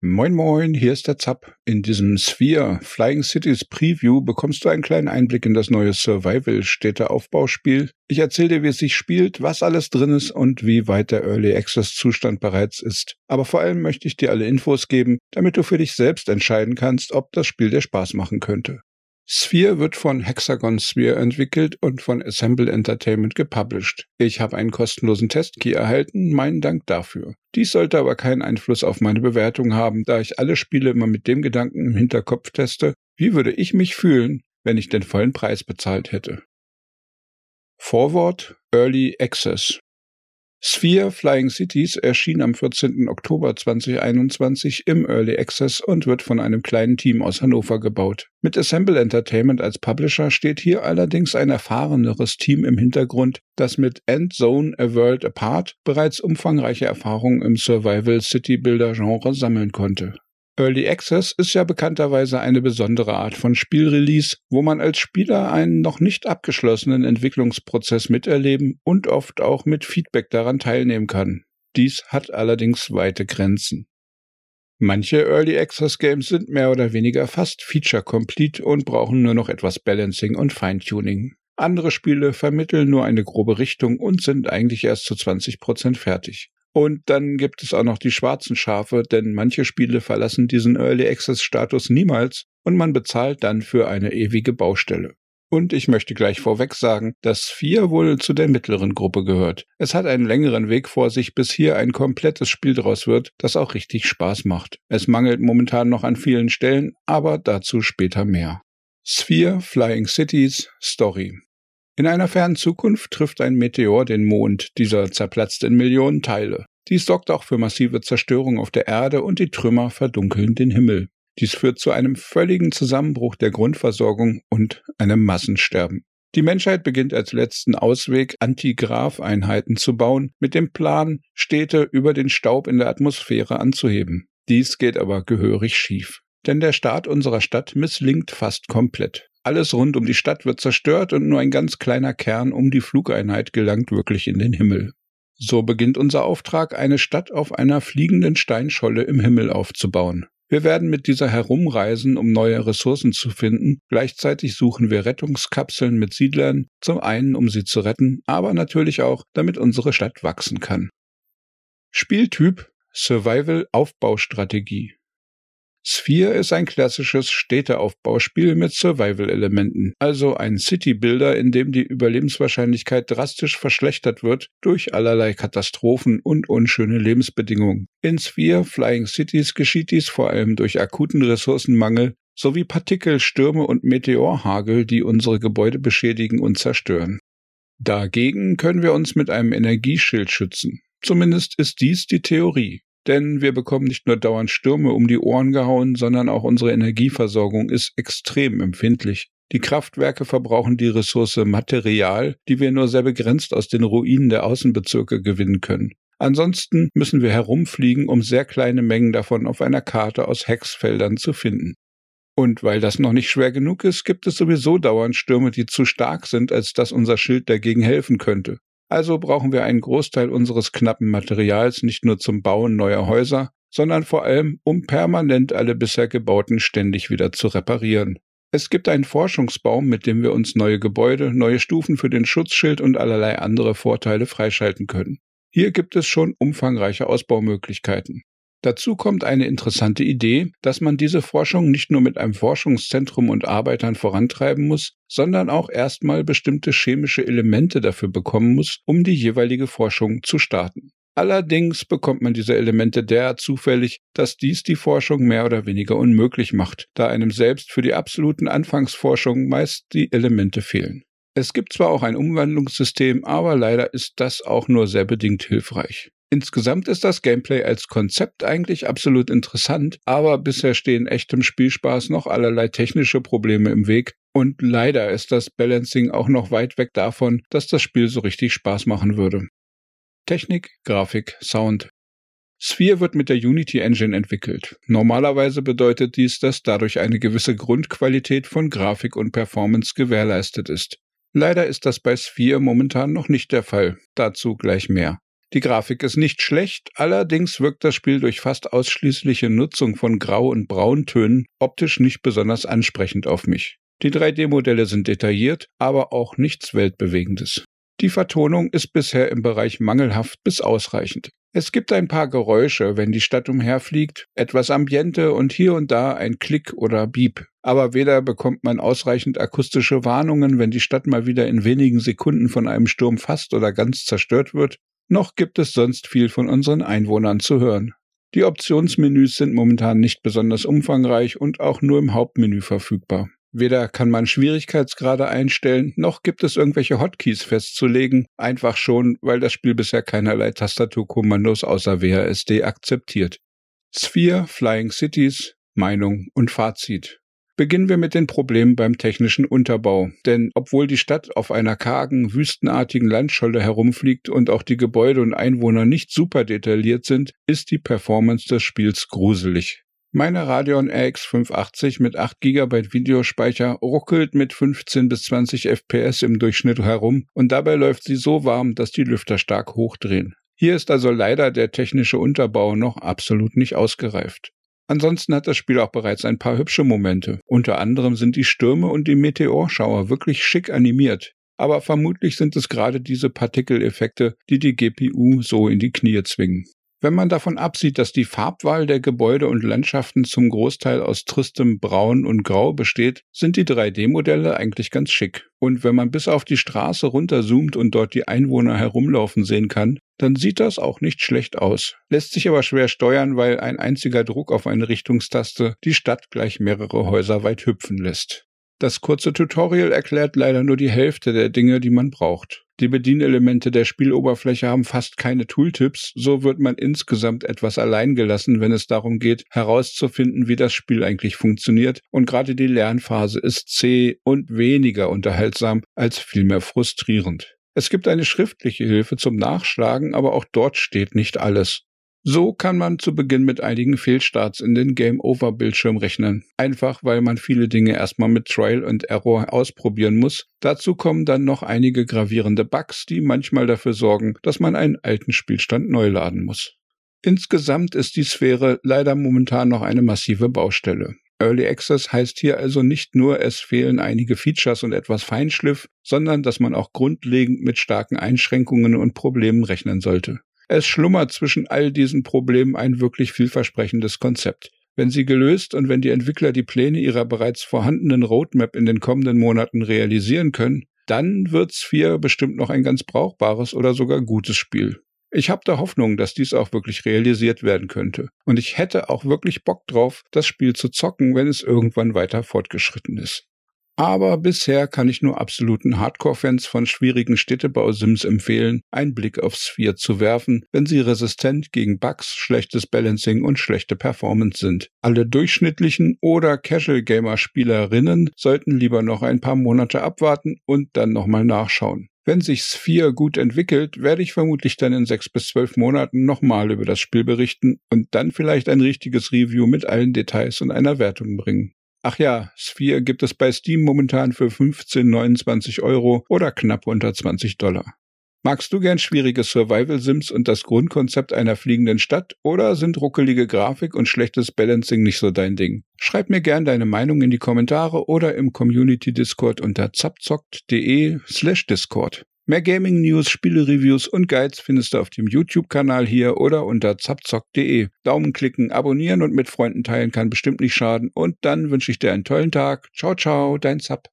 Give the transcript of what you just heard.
Moin Moin, hier ist der Zapp. In diesem Sphere Flying Cities Preview bekommst du einen kleinen Einblick in das neue Survival-Städteaufbauspiel. Ich erzähle dir, wie es sich spielt, was alles drin ist und wie weit der Early Access Zustand bereits ist. Aber vor allem möchte ich dir alle Infos geben, damit du für dich selbst entscheiden kannst, ob das Spiel dir Spaß machen könnte. Sphere wird von Hexagon Sphere entwickelt und von Assemble Entertainment gepublished. Ich habe einen kostenlosen Testkey erhalten, meinen Dank dafür. Dies sollte aber keinen Einfluss auf meine Bewertung haben, da ich alle Spiele immer mit dem Gedanken im Hinterkopf teste, wie würde ich mich fühlen, wenn ich den vollen Preis bezahlt hätte. Vorwort Early Access Sphere Flying Cities erschien am 14. Oktober 2021 im Early Access und wird von einem kleinen Team aus Hannover gebaut. Mit Assemble Entertainment als Publisher steht hier allerdings ein erfahreneres Team im Hintergrund, das mit Endzone A World Apart bereits umfangreiche Erfahrungen im Survival City Builder Genre sammeln konnte. Early Access ist ja bekannterweise eine besondere Art von Spielrelease, wo man als Spieler einen noch nicht abgeschlossenen Entwicklungsprozess miterleben und oft auch mit Feedback daran teilnehmen kann. Dies hat allerdings weite Grenzen. Manche Early Access Games sind mehr oder weniger fast feature complete und brauchen nur noch etwas Balancing und Feintuning. Andere Spiele vermitteln nur eine grobe Richtung und sind eigentlich erst zu 20% fertig. Und dann gibt es auch noch die schwarzen Schafe, denn manche Spiele verlassen diesen Early Access Status niemals und man bezahlt dann für eine ewige Baustelle. Und ich möchte gleich vorweg sagen, dass 4 wohl zu der mittleren Gruppe gehört. Es hat einen längeren Weg vor sich, bis hier ein komplettes Spiel draus wird, das auch richtig Spaß macht. Es mangelt momentan noch an vielen Stellen, aber dazu später mehr. Sphere Flying Cities Story in einer fernen Zukunft trifft ein Meteor den Mond. Dieser zerplatzt in Millionen Teile. Dies sorgt auch für massive Zerstörung auf der Erde und die Trümmer verdunkeln den Himmel. Dies führt zu einem völligen Zusammenbruch der Grundversorgung und einem Massensterben. Die Menschheit beginnt als letzten Ausweg Antigraph-Einheiten zu bauen, mit dem Plan, Städte über den Staub in der Atmosphäre anzuheben. Dies geht aber gehörig schief. Denn der Start unserer Stadt misslingt fast komplett. Alles rund um die Stadt wird zerstört und nur ein ganz kleiner Kern um die Flugeinheit gelangt wirklich in den Himmel. So beginnt unser Auftrag, eine Stadt auf einer fliegenden Steinscholle im Himmel aufzubauen. Wir werden mit dieser herumreisen, um neue Ressourcen zu finden. Gleichzeitig suchen wir Rettungskapseln mit Siedlern, zum einen, um sie zu retten, aber natürlich auch, damit unsere Stadt wachsen kann. Spieltyp Survival Aufbaustrategie Sphere ist ein klassisches Städteaufbauspiel mit Survival-Elementen, also ein City-Builder, in dem die Überlebenswahrscheinlichkeit drastisch verschlechtert wird durch allerlei Katastrophen und unschöne Lebensbedingungen. In Sphere Flying Cities geschieht dies vor allem durch akuten Ressourcenmangel sowie Partikel, Stürme und Meteorhagel, die unsere Gebäude beschädigen und zerstören. Dagegen können wir uns mit einem Energieschild schützen. Zumindest ist dies die Theorie denn wir bekommen nicht nur dauernd Stürme um die Ohren gehauen, sondern auch unsere Energieversorgung ist extrem empfindlich. Die Kraftwerke verbrauchen die Ressource Material, die wir nur sehr begrenzt aus den Ruinen der Außenbezirke gewinnen können. Ansonsten müssen wir herumfliegen, um sehr kleine Mengen davon auf einer Karte aus Hexfeldern zu finden. Und weil das noch nicht schwer genug ist, gibt es sowieso dauernd Stürme, die zu stark sind, als dass unser Schild dagegen helfen könnte. Also brauchen wir einen Großteil unseres knappen Materials nicht nur zum Bauen neuer Häuser, sondern vor allem, um permanent alle bisher gebauten ständig wieder zu reparieren. Es gibt einen Forschungsbaum, mit dem wir uns neue Gebäude, neue Stufen für den Schutzschild und allerlei andere Vorteile freischalten können. Hier gibt es schon umfangreiche Ausbaumöglichkeiten. Dazu kommt eine interessante Idee, dass man diese Forschung nicht nur mit einem Forschungszentrum und Arbeitern vorantreiben muss, sondern auch erstmal bestimmte chemische Elemente dafür bekommen muss, um die jeweilige Forschung zu starten. Allerdings bekommt man diese Elemente derart zufällig, dass dies die Forschung mehr oder weniger unmöglich macht, da einem selbst für die absoluten Anfangsforschungen meist die Elemente fehlen. Es gibt zwar auch ein Umwandlungssystem, aber leider ist das auch nur sehr bedingt hilfreich. Insgesamt ist das Gameplay als Konzept eigentlich absolut interessant, aber bisher stehen echtem Spielspaß noch allerlei technische Probleme im Weg und leider ist das Balancing auch noch weit weg davon, dass das Spiel so richtig Spaß machen würde. Technik, Grafik, Sound. Sphere wird mit der Unity Engine entwickelt. Normalerweise bedeutet dies, dass dadurch eine gewisse Grundqualität von Grafik und Performance gewährleistet ist. Leider ist das bei Sphere momentan noch nicht der Fall. Dazu gleich mehr. Die Grafik ist nicht schlecht, allerdings wirkt das Spiel durch fast ausschließliche Nutzung von Grau- und Brauntönen optisch nicht besonders ansprechend auf mich. Die 3D-Modelle sind detailliert, aber auch nichts Weltbewegendes. Die Vertonung ist bisher im Bereich mangelhaft bis ausreichend. Es gibt ein paar Geräusche, wenn die Stadt umherfliegt, etwas Ambiente und hier und da ein Klick oder Beep. Aber weder bekommt man ausreichend akustische Warnungen, wenn die Stadt mal wieder in wenigen Sekunden von einem Sturm fast oder ganz zerstört wird, noch gibt es sonst viel von unseren Einwohnern zu hören. Die Optionsmenüs sind momentan nicht besonders umfangreich und auch nur im Hauptmenü verfügbar. Weder kann man Schwierigkeitsgrade einstellen, noch gibt es irgendwelche Hotkeys festzulegen, einfach schon, weil das Spiel bisher keinerlei Tastaturkommandos außer WASD akzeptiert. Sphere, Flying Cities, Meinung und Fazit. Beginnen wir mit den Problemen beim technischen Unterbau. Denn obwohl die Stadt auf einer kargen, wüstenartigen Landscholle herumfliegt und auch die Gebäude und Einwohner nicht super detailliert sind, ist die Performance des Spiels gruselig. Meine Radeon RX 580 mit 8 GB Videospeicher ruckelt mit 15 bis 20 FPS im Durchschnitt herum und dabei läuft sie so warm, dass die Lüfter stark hochdrehen. Hier ist also leider der technische Unterbau noch absolut nicht ausgereift. Ansonsten hat das Spiel auch bereits ein paar hübsche Momente. Unter anderem sind die Stürme und die Meteorschauer wirklich schick animiert. Aber vermutlich sind es gerade diese Partikeleffekte, die die GPU so in die Knie zwingen. Wenn man davon absieht, dass die Farbwahl der Gebäude und Landschaften zum Großteil aus tristem Braun und Grau besteht, sind die 3D-Modelle eigentlich ganz schick. Und wenn man bis auf die Straße runterzoomt und dort die Einwohner herumlaufen sehen kann, dann sieht das auch nicht schlecht aus. Lässt sich aber schwer steuern, weil ein einziger Druck auf eine Richtungstaste die Stadt gleich mehrere Häuser weit hüpfen lässt. Das kurze Tutorial erklärt leider nur die Hälfte der Dinge, die man braucht. Die Bedienelemente der Spieloberfläche haben fast keine Tooltips, so wird man insgesamt etwas allein gelassen, wenn es darum geht, herauszufinden, wie das Spiel eigentlich funktioniert, und gerade die Lernphase ist zäh und weniger unterhaltsam als vielmehr frustrierend. Es gibt eine schriftliche Hilfe zum Nachschlagen, aber auch dort steht nicht alles. So kann man zu Beginn mit einigen Fehlstarts in den Game-Over-Bildschirm rechnen. Einfach weil man viele Dinge erstmal mit Trial and Error ausprobieren muss. Dazu kommen dann noch einige gravierende Bugs, die manchmal dafür sorgen, dass man einen alten Spielstand neu laden muss. Insgesamt ist die Sphäre leider momentan noch eine massive Baustelle. Early Access heißt hier also nicht nur, es fehlen einige Features und etwas Feinschliff, sondern dass man auch grundlegend mit starken Einschränkungen und Problemen rechnen sollte. Es schlummert zwischen all diesen Problemen ein wirklich vielversprechendes Konzept. Wenn sie gelöst und wenn die Entwickler die Pläne ihrer bereits vorhandenen Roadmap in den kommenden Monaten realisieren können, dann wird Sphere bestimmt noch ein ganz brauchbares oder sogar gutes Spiel. Ich habe da Hoffnung, dass dies auch wirklich realisiert werden könnte. Und ich hätte auch wirklich Bock drauf, das Spiel zu zocken, wenn es irgendwann weiter fortgeschritten ist. Aber bisher kann ich nur absoluten Hardcore-Fans von schwierigen Städtebau-Sims empfehlen, einen Blick auf Sphere zu werfen, wenn sie resistent gegen Bugs, schlechtes Balancing und schlechte Performance sind. Alle durchschnittlichen oder Casual-Gamer-Spielerinnen sollten lieber noch ein paar Monate abwarten und dann nochmal nachschauen. Wenn sich Sphere gut entwickelt, werde ich vermutlich dann in sechs bis zwölf Monaten nochmal über das Spiel berichten und dann vielleicht ein richtiges Review mit allen Details und einer Wertung bringen. Ach ja, Sphere gibt es bei Steam momentan für 15, 29 Euro oder knapp unter 20 Dollar. Magst du gern schwierige Survival-Sims und das Grundkonzept einer fliegenden Stadt oder sind ruckelige Grafik und schlechtes Balancing nicht so dein Ding? Schreib mir gern deine Meinung in die Kommentare oder im Community Discord unter zapzockt.de slash Discord. Mehr Gaming-News, Spiele-Reviews und Guides findest du auf dem YouTube-Kanal hier oder unter zapzock.de. Daumen klicken, abonnieren und mit Freunden teilen kann bestimmt nicht schaden. Und dann wünsche ich dir einen tollen Tag. Ciao, ciao, dein Zap.